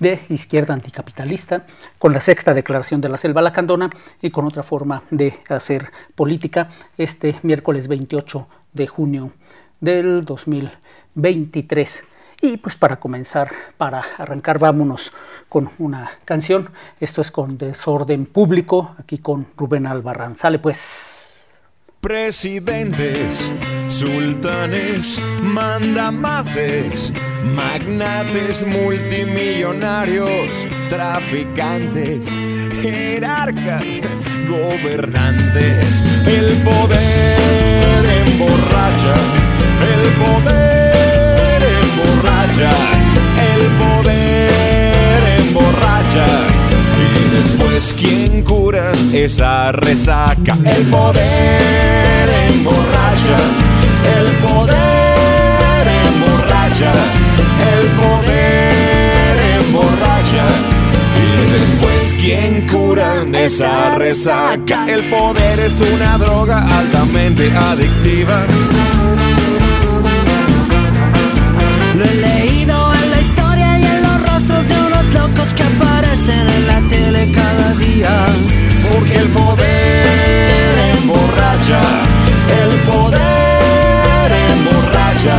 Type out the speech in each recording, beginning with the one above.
de izquierda anticapitalista, con la sexta declaración de la Selva Lacandona y con otra forma de hacer política este miércoles 28 de junio del 2023. Y pues para comenzar, para arrancar, vámonos con una canción. Esto es con Desorden Público, aquí con Rubén Albarrán. Sale pues. Presidentes, sultanes, mandamases, magnates multimillonarios, traficantes, jerarcas, gobernantes. El poder emborracha, el poder emborracha, el poder emborracha después quién cura esa resaca. El poder emborracha, el poder emborracha, el poder emborracha. Y después quién cura esa resaca. El poder es una droga altamente adictiva. Locos que aparecen en la tele cada día. Porque el poder emborracha, el poder emborracha,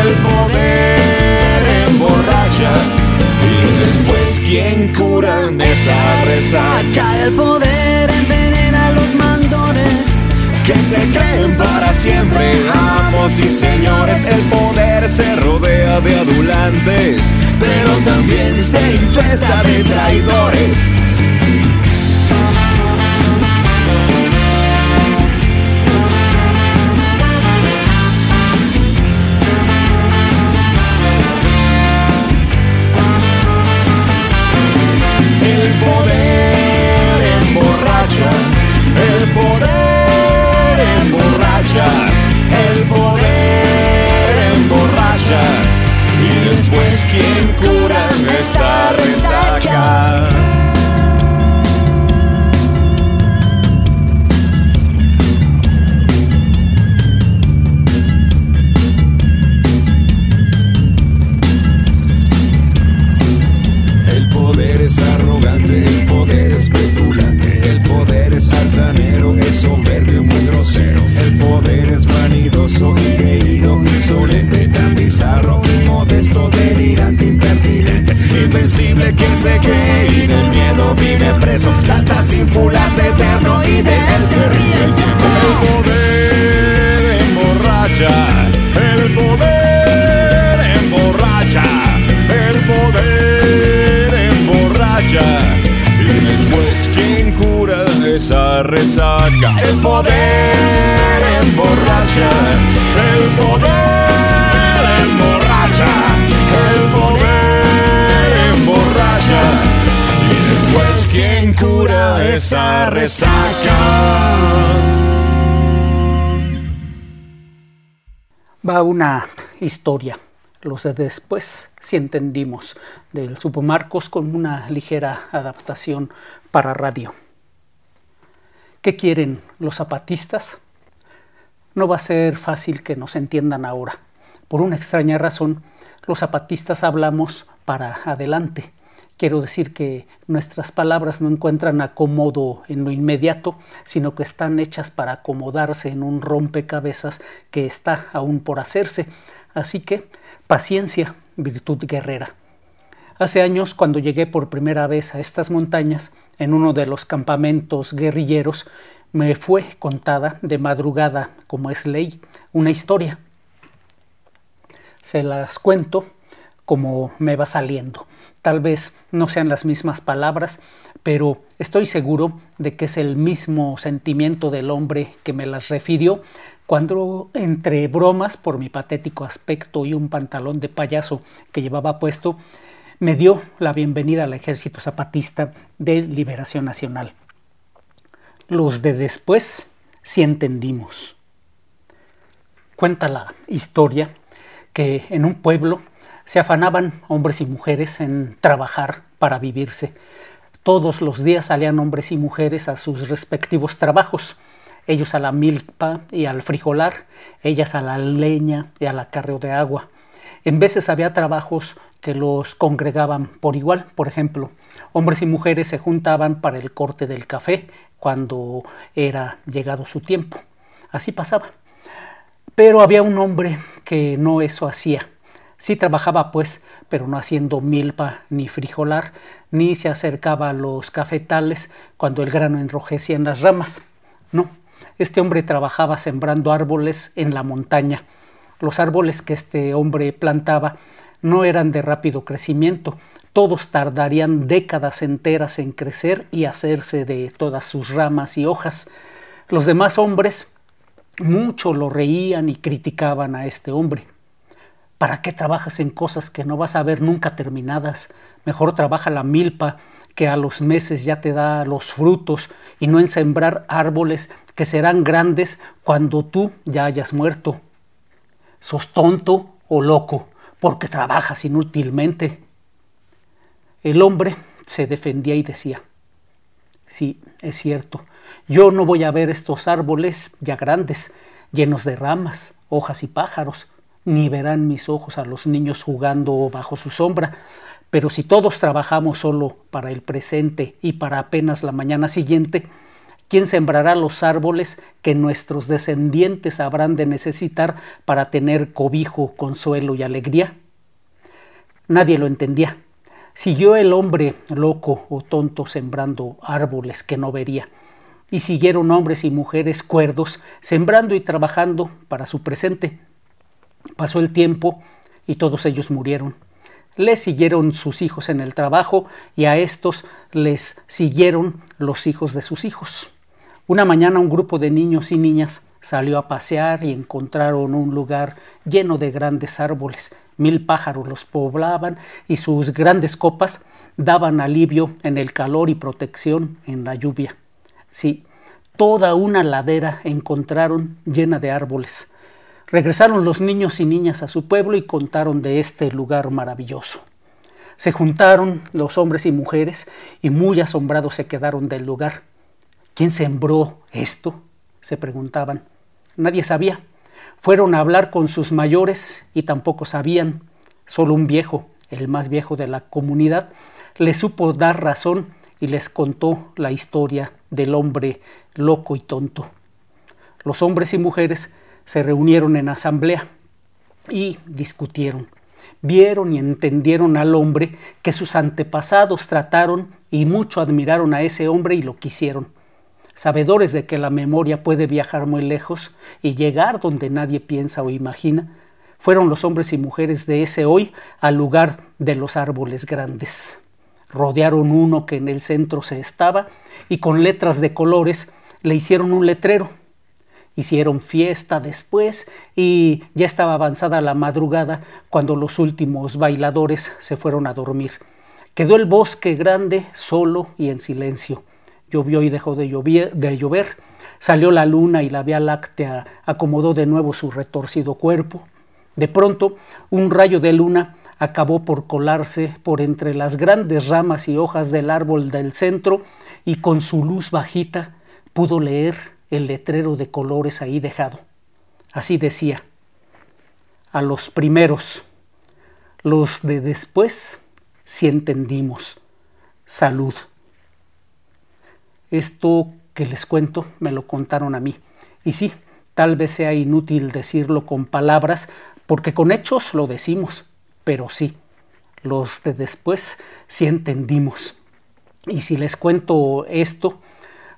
el poder emborracha. Y después, ¿quién cura esa resaca? El poder envenena que se creen para siempre amos y señores. El poder se rodea de adulantes, pero también se infesta de traidores. Resaca? El poder emborracha, el poder emborracha, el poder emborracha. Y después, ¿quién cura esa resaca? Va una historia, los de después, si entendimos, del Supo Marcos con una ligera adaptación para radio. ¿Qué quieren los zapatistas? No va a ser fácil que nos entiendan ahora. Por una extraña razón, los zapatistas hablamos para adelante. Quiero decir que nuestras palabras no encuentran acomodo en lo inmediato, sino que están hechas para acomodarse en un rompecabezas que está aún por hacerse. Así que paciencia, virtud guerrera. Hace años, cuando llegué por primera vez a estas montañas, en uno de los campamentos guerrilleros, me fue contada de madrugada, como es ley, una historia. Se las cuento como me va saliendo. Tal vez no sean las mismas palabras, pero estoy seguro de que es el mismo sentimiento del hombre que me las refirió cuando entre bromas por mi patético aspecto y un pantalón de payaso que llevaba puesto, me dio la bienvenida al Ejército Zapatista de Liberación Nacional. Los de después sí entendimos. Cuenta la historia que en un pueblo se afanaban hombres y mujeres en trabajar para vivirse. Todos los días salían hombres y mujeres a sus respectivos trabajos, ellos a la milpa y al frijolar, ellas a la leña y al acarreo de agua. En veces había trabajos que los congregaban por igual, por ejemplo, hombres y mujeres se juntaban para el corte del café cuando era llegado su tiempo. Así pasaba. Pero había un hombre que no eso hacía. Sí trabajaba pues, pero no haciendo milpa ni frijolar, ni se acercaba a los cafetales cuando el grano enrojecía en las ramas. No, este hombre trabajaba sembrando árboles en la montaña. Los árboles que este hombre plantaba no eran de rápido crecimiento, todos tardarían décadas enteras en crecer y hacerse de todas sus ramas y hojas. Los demás hombres mucho lo reían y criticaban a este hombre. ¿Para qué trabajas en cosas que no vas a ver nunca terminadas? Mejor trabaja la milpa, que a los meses ya te da los frutos, y no en sembrar árboles que serán grandes cuando tú ya hayas muerto. ¿Sos tonto o loco? Porque trabajas inútilmente. El hombre se defendía y decía, sí, es cierto, yo no voy a ver estos árboles ya grandes, llenos de ramas, hojas y pájaros, ni verán mis ojos a los niños jugando bajo su sombra, pero si todos trabajamos solo para el presente y para apenas la mañana siguiente, ¿quién sembrará los árboles que nuestros descendientes habrán de necesitar para tener cobijo, consuelo y alegría? Nadie lo entendía. Siguió el hombre loco o tonto sembrando árboles que no vería, y siguieron hombres y mujeres cuerdos sembrando y trabajando para su presente. Pasó el tiempo y todos ellos murieron. Les siguieron sus hijos en el trabajo y a estos les siguieron los hijos de sus hijos. Una mañana un grupo de niños y niñas salió a pasear y encontraron un lugar lleno de grandes árboles Mil pájaros los poblaban y sus grandes copas daban alivio en el calor y protección en la lluvia. Sí, toda una ladera encontraron llena de árboles. Regresaron los niños y niñas a su pueblo y contaron de este lugar maravilloso. Se juntaron los hombres y mujeres y muy asombrados se quedaron del lugar. ¿Quién sembró esto? se preguntaban. Nadie sabía. Fueron a hablar con sus mayores y tampoco sabían. Solo un viejo, el más viejo de la comunidad, les supo dar razón y les contó la historia del hombre loco y tonto. Los hombres y mujeres se reunieron en asamblea y discutieron. Vieron y entendieron al hombre que sus antepasados trataron y mucho admiraron a ese hombre y lo quisieron sabedores de que la memoria puede viajar muy lejos y llegar donde nadie piensa o imagina, fueron los hombres y mujeres de ese hoy al lugar de los árboles grandes. Rodearon uno que en el centro se estaba y con letras de colores le hicieron un letrero. Hicieron fiesta después y ya estaba avanzada la madrugada cuando los últimos bailadores se fueron a dormir. Quedó el bosque grande, solo y en silencio llovió y dejó de llover, salió la luna y la Vía Láctea acomodó de nuevo su retorcido cuerpo. De pronto, un rayo de luna acabó por colarse por entre las grandes ramas y hojas del árbol del centro y con su luz bajita pudo leer el letrero de colores ahí dejado. Así decía, a los primeros, los de después, si entendimos, salud. Esto que les cuento me lo contaron a mí. Y sí, tal vez sea inútil decirlo con palabras, porque con hechos lo decimos, pero sí, los de después sí entendimos. Y si les cuento esto,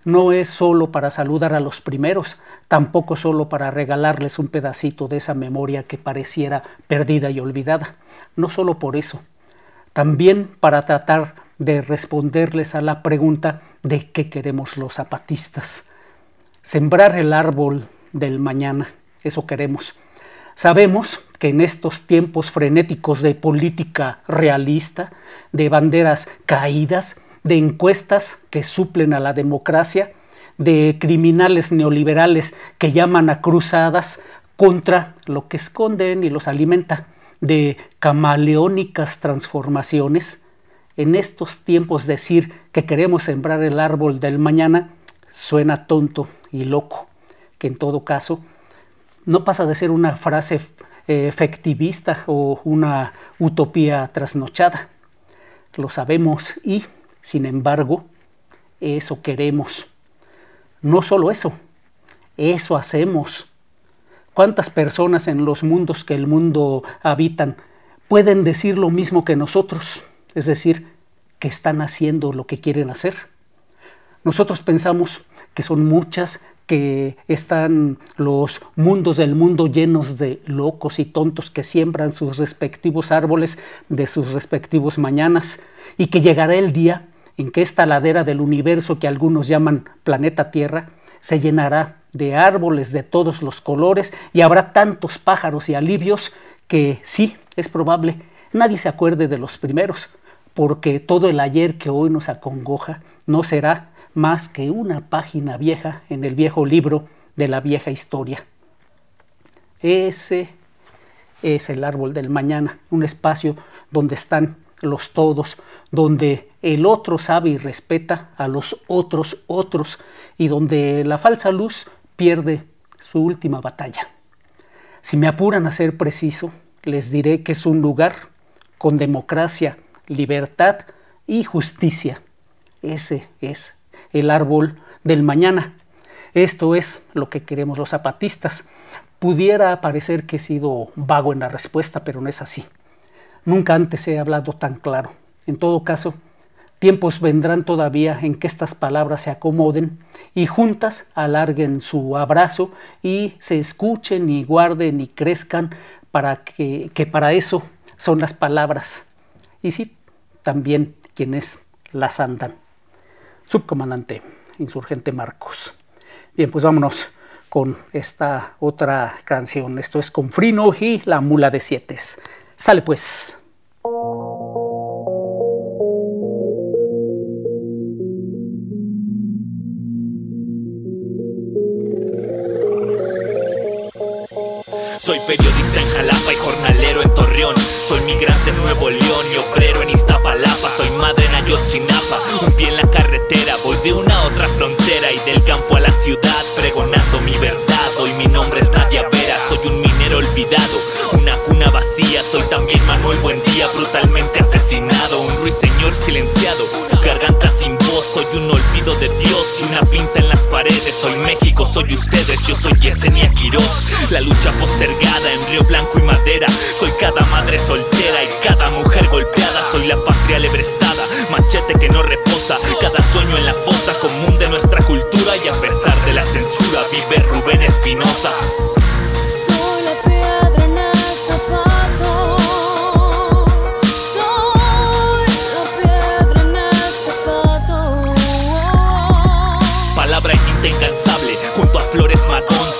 no es solo para saludar a los primeros, tampoco solo para regalarles un pedacito de esa memoria que pareciera perdida y olvidada, no solo por eso, también para tratar de responderles a la pregunta de qué queremos los zapatistas. Sembrar el árbol del mañana, eso queremos. Sabemos que en estos tiempos frenéticos de política realista, de banderas caídas, de encuestas que suplen a la democracia, de criminales neoliberales que llaman a cruzadas contra lo que esconden y los alimenta, de camaleónicas transformaciones, en estos tiempos decir que queremos sembrar el árbol del mañana suena tonto y loco, que en todo caso no pasa de ser una frase eh, efectivista o una utopía trasnochada. Lo sabemos y, sin embargo, eso queremos. No solo eso, eso hacemos. ¿Cuántas personas en los mundos que el mundo habitan pueden decir lo mismo que nosotros? Es decir, que están haciendo lo que quieren hacer. Nosotros pensamos que son muchas, que están los mundos del mundo llenos de locos y tontos que siembran sus respectivos árboles de sus respectivos mañanas y que llegará el día en que esta ladera del universo que algunos llaman planeta Tierra se llenará de árboles de todos los colores y habrá tantos pájaros y alivios que sí, es probable, nadie se acuerde de los primeros, porque todo el ayer que hoy nos acongoja no será más que una página vieja en el viejo libro de la vieja historia. Ese es el árbol del mañana, un espacio donde están los todos, donde el otro sabe y respeta a los otros otros y donde la falsa luz pierde su última batalla. Si me apuran a ser preciso, les diré que es un lugar con democracia, libertad y justicia. Ese es el árbol del mañana. Esto es lo que queremos los zapatistas. Pudiera parecer que he sido vago en la respuesta, pero no es así. Nunca antes he hablado tan claro. En todo caso, tiempos vendrán todavía en que estas palabras se acomoden y juntas alarguen su abrazo y se escuchen y guarden y crezcan para que, que para eso son las palabras. Y sí, también quienes las andan subcomandante insurgente Marcos. Bien, pues vámonos con esta otra canción. Esto es con Frino y la mula de siete. Sale pues. Soy periodista en Jalapa y jornalero en Soy migrante en Nuevo León y obrero en Iztapalapa. Soy madre en Ayotzinapa, un pie en la carretera. Voy de una a otra frontera y del campo a la ciudad, pregonando mi verdad. Hoy mi nombre es Nadia Vera, soy un minero olvidado, una cuna vacía. Soy también Manuel Buendía, brutalmente asesinado. Un ruiseñor silenciado, garganta sin voz. Soy un olvido de Dios y una pinta en las paredes. Soy México, soy ustedes, yo soy Yesenia Quiroz. La lucha postergada en Río Blanco y Madera. Soy cada madre soltera y cada mujer golpeada. Soy la patria lebrestada, machete que no reposa. Cada sueño en la fosa común de nuestra cultura y a pesar de la censura vive Rubén Espinosa.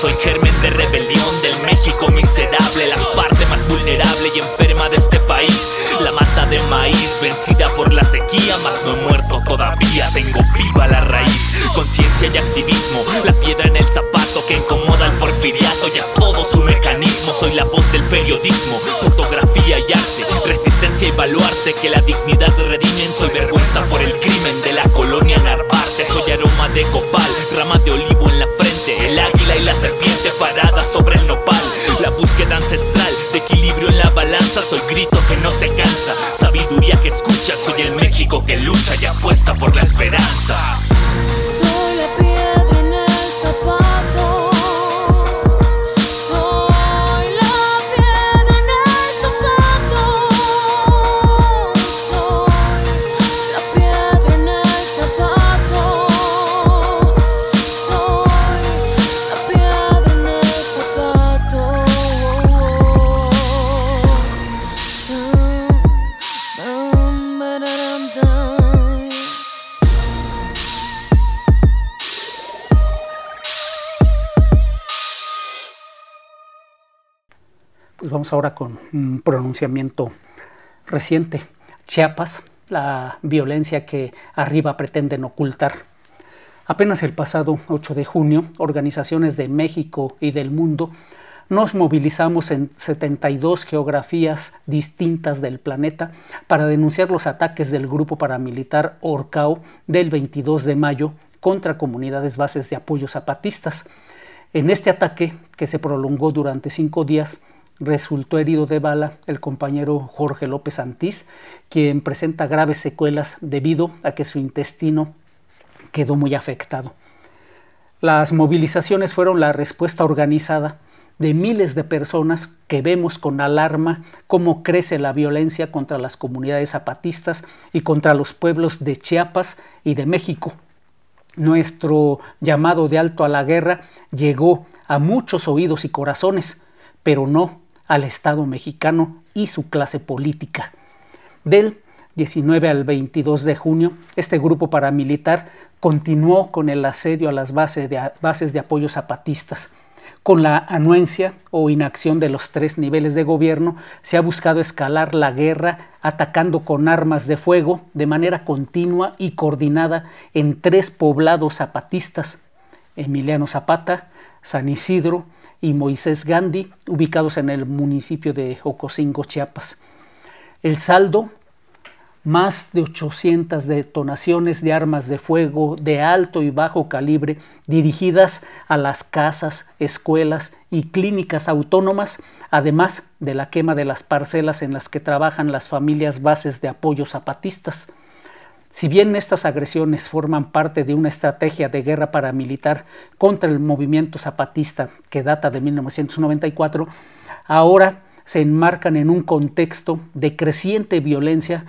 Soy germen de rebelión del México miserable, la parte más vulnerable y enferma de este país. La mata de maíz vencida por la sequía, mas no he muerto todavía. Tengo viva la raíz, conciencia y activismo. La piedra en el zapato que incomoda al porfiriato y a todo su mecanismo. Soy la voz del periodismo, fotografía y arte, resistencia y baluarte que la dignidad redimen. Soy vergüenza por el crimen de la colonia Narvarte. Soy aroma de copal, rama de olivo en la frente, el águila y la serpiente parada sobre el nopal. La búsqueda ancestral de equilibrio en la balanza. Soy grito que no se cansa, sabiduría que escucha. Soy el México que lucha y apuesta por la esperanza. Ahora con un pronunciamiento reciente. Chiapas, la violencia que arriba pretenden ocultar. Apenas el pasado 8 de junio, organizaciones de México y del mundo nos movilizamos en 72 geografías distintas del planeta para denunciar los ataques del grupo paramilitar Orcao del 22 de mayo contra comunidades bases de apoyo zapatistas. En este ataque, que se prolongó durante cinco días, resultó herido de bala el compañero Jorge López Antís, quien presenta graves secuelas debido a que su intestino quedó muy afectado. Las movilizaciones fueron la respuesta organizada de miles de personas que vemos con alarma cómo crece la violencia contra las comunidades zapatistas y contra los pueblos de Chiapas y de México. Nuestro llamado de alto a la guerra llegó a muchos oídos y corazones, pero no al Estado mexicano y su clase política. Del 19 al 22 de junio, este grupo paramilitar continuó con el asedio a las bases de, bases de apoyo zapatistas con la anuencia o inacción de los tres niveles de gobierno, se ha buscado escalar la guerra atacando con armas de fuego de manera continua y coordinada en tres poblados zapatistas, Emiliano Zapata, San Isidro y Moisés Gandhi, ubicados en el municipio de Ocosingo, Chiapas. El saldo más de 800 detonaciones de armas de fuego de alto y bajo calibre dirigidas a las casas, escuelas y clínicas autónomas, además de la quema de las parcelas en las que trabajan las familias bases de apoyo zapatistas. Si bien estas agresiones forman parte de una estrategia de guerra paramilitar contra el movimiento zapatista que data de 1994, ahora se enmarcan en un contexto de creciente violencia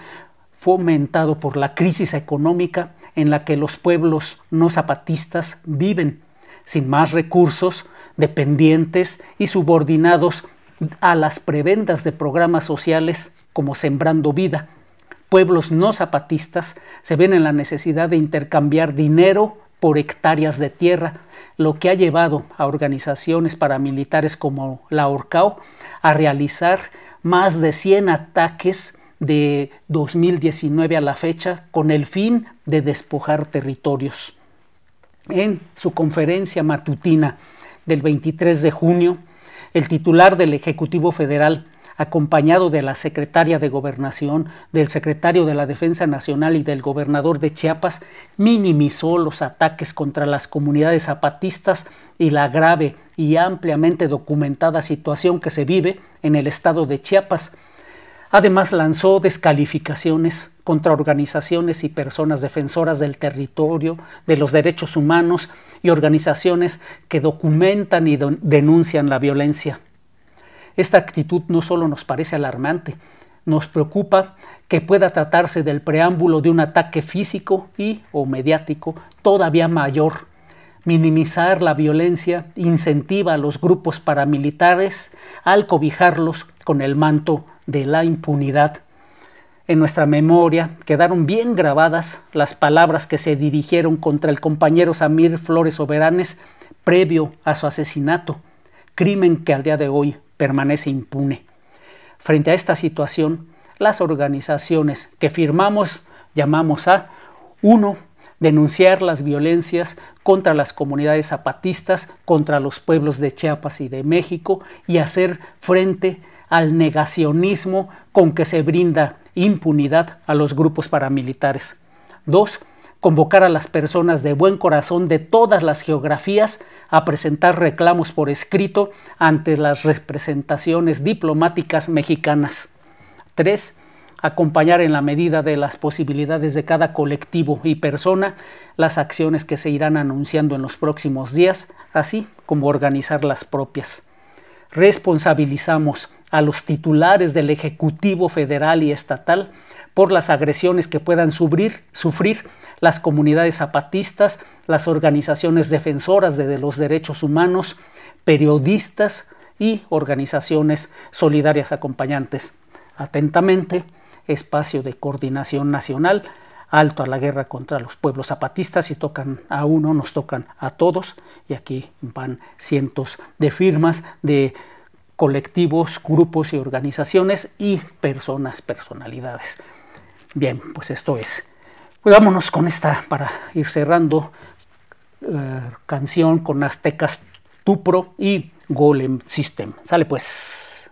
fomentado por la crisis económica en la que los pueblos no zapatistas viven, sin más recursos, dependientes y subordinados a las prebendas de programas sociales como Sembrando Vida. Pueblos no zapatistas se ven en la necesidad de intercambiar dinero por hectáreas de tierra, lo que ha llevado a organizaciones paramilitares como la ORCAO a realizar más de 100 ataques de 2019 a la fecha con el fin de despojar territorios. En su conferencia matutina del 23 de junio, el titular del Ejecutivo Federal, acompañado de la secretaria de Gobernación, del secretario de la Defensa Nacional y del gobernador de Chiapas, minimizó los ataques contra las comunidades zapatistas y la grave y ampliamente documentada situación que se vive en el estado de Chiapas, Además lanzó descalificaciones contra organizaciones y personas defensoras del territorio, de los derechos humanos y organizaciones que documentan y denuncian la violencia. Esta actitud no solo nos parece alarmante, nos preocupa que pueda tratarse del preámbulo de un ataque físico y o mediático todavía mayor. Minimizar la violencia incentiva a los grupos paramilitares al cobijarlos con el manto de la impunidad. En nuestra memoria quedaron bien grabadas las palabras que se dirigieron contra el compañero Samir Flores Soberanes previo a su asesinato, crimen que al día de hoy permanece impune. Frente a esta situación, las organizaciones que firmamos llamamos a uno denunciar las violencias contra las comunidades zapatistas, contra los pueblos de Chiapas y de México y hacer frente al negacionismo con que se brinda impunidad a los grupos paramilitares. Dos, convocar a las personas de buen corazón de todas las geografías a presentar reclamos por escrito ante las representaciones diplomáticas mexicanas. Tres, acompañar en la medida de las posibilidades de cada colectivo y persona las acciones que se irán anunciando en los próximos días, así como organizar las propias. Responsabilizamos a los titulares del Ejecutivo Federal y Estatal por las agresiones que puedan sufrir, las comunidades zapatistas, las organizaciones defensoras de los derechos humanos, periodistas y organizaciones solidarias acompañantes. Atentamente, espacio de coordinación nacional, alto a la guerra contra los pueblos zapatistas, si tocan a uno, nos tocan a todos, y aquí van cientos de firmas de colectivos, grupos y organizaciones y personas, personalidades. Bien, pues esto es. Pues vámonos con esta para ir cerrando eh, canción con Aztecas Tupro y Golem System. Sale pues.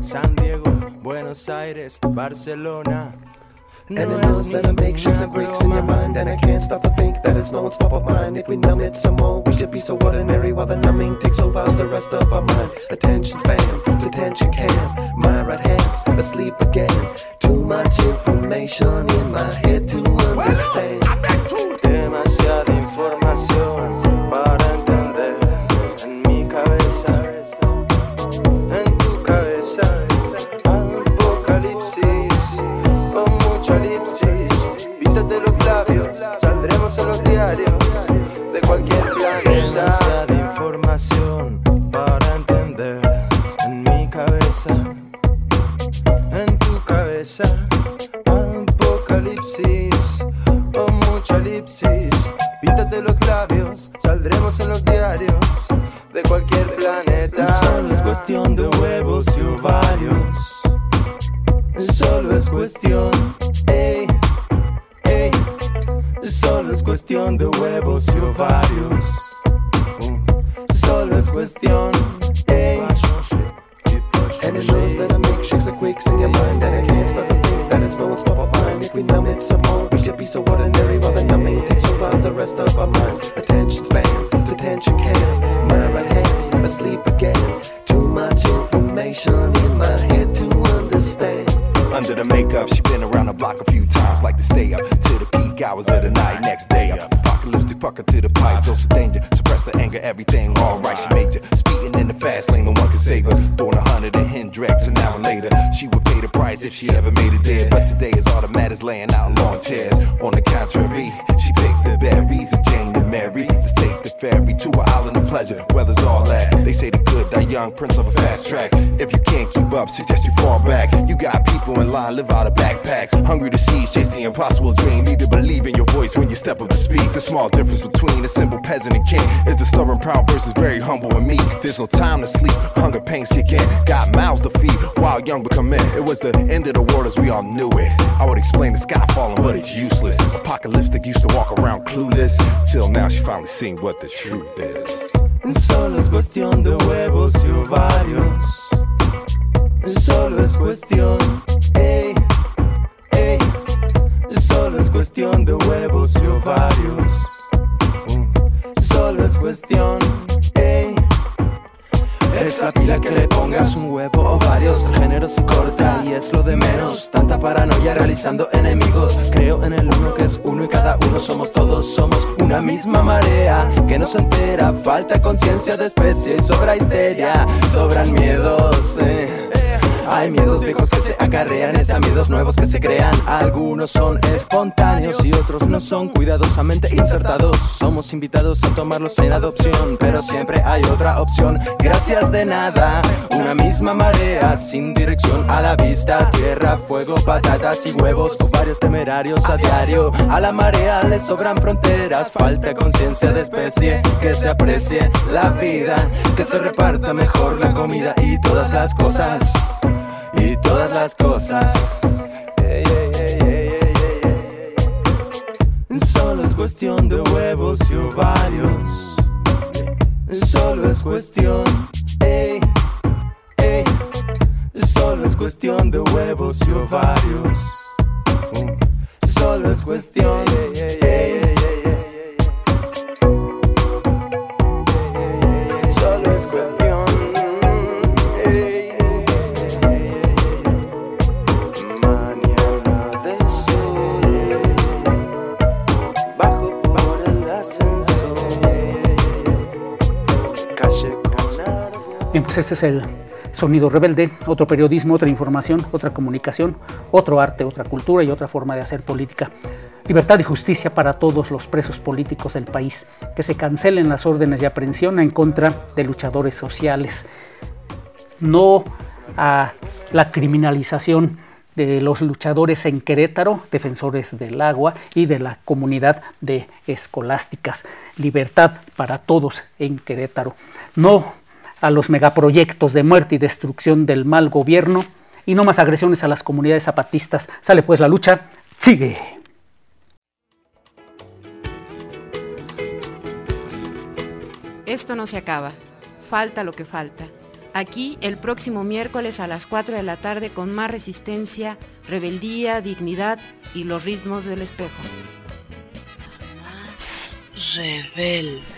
San Diego, Buenos Aires, Barcelona. And it knows that I make shakes and quakes in your mind And I can't stop to think that it's no one's top of mind If we numb it some more, we should be so ordinary While the numbing takes over the rest of our mind. Attention span, detention cam My right hand's asleep again. Too much information in my head to understand en los diarios de cualquier planeta. Información hours of the night. Next day apocalyptic pucker to the pipe. Dose of danger, suppress the anger, everything alright. She major, speeding in the fast lane, no one can save her. Throwing a hundred in Hendrix, an hour later, she would pay the price if she ever made it there. But today is all that matters, laying out in lawn chairs. On the contrary, she picked the berries and Jane and Mary. Let's take the ferry to an island of pleasure. Weather's all that. They say the good, die young, prince of a fast track. If you can't keep up, suggest you fall back. People in line, live out of backpacks. Hungry to see, chase the impossible dream. Need to believe in your voice when you step up to speak. The small difference between a simple peasant and king is the stubborn, proud versus very humble and meek. There's no time to sleep, hunger pains kick in. Got mouths to feed while young become men. It was the end of the world as we all knew it. I would explain the sky falling, but it's useless. Apocalyptic used to walk around clueless. Till now she finally seen what the truth is. Solo es cuestión de huevos y ovarios. Solo es cuestión, ey, ey. Solo es cuestión de huevos y ovarios. Solo es cuestión, ey. Es la pila que le pongas un huevo o varios Género se corta y es lo de menos Tanta paranoia realizando enemigos Creo en el uno que es uno y cada uno somos todos Somos una misma marea que nos entera Falta conciencia de especie y sobra histeria Sobran miedos, eh. Hay miedos viejos que se acarrean, es a miedos nuevos que se crean. Algunos son espontáneos y otros no son cuidadosamente insertados. Somos invitados a tomarlos en adopción, pero siempre hay otra opción. Gracias de nada, una misma marea sin dirección a la vista. Tierra, fuego, patatas y huevos, con varios temerarios a diario. A la marea le sobran fronteras, falta conciencia de especie, que se aprecie la vida, que se reparta mejor la comida y todas las cosas todas las cosas. Solo es cuestión de huevos y ovarios. Solo es cuestión. Solo es cuestión de huevos y ovarios. Solo es cuestión, este es el Sonido Rebelde, otro periodismo, otra información, otra comunicación, otro arte, otra cultura y otra forma de hacer política. Libertad y justicia para todos los presos políticos del país, que se cancelen las órdenes de aprehensión en contra de luchadores sociales, no a la criminalización de los luchadores en Querétaro, defensores del agua y de la comunidad de escolásticas. Libertad para todos en Querétaro. No a los megaproyectos de muerte y destrucción del mal gobierno y no más agresiones a las comunidades zapatistas. Sale pues la lucha, sigue. Esto no se acaba. Falta lo que falta. Aquí el próximo miércoles a las 4 de la tarde con más resistencia, rebeldía, dignidad y los ritmos del espejo. Más rebelde.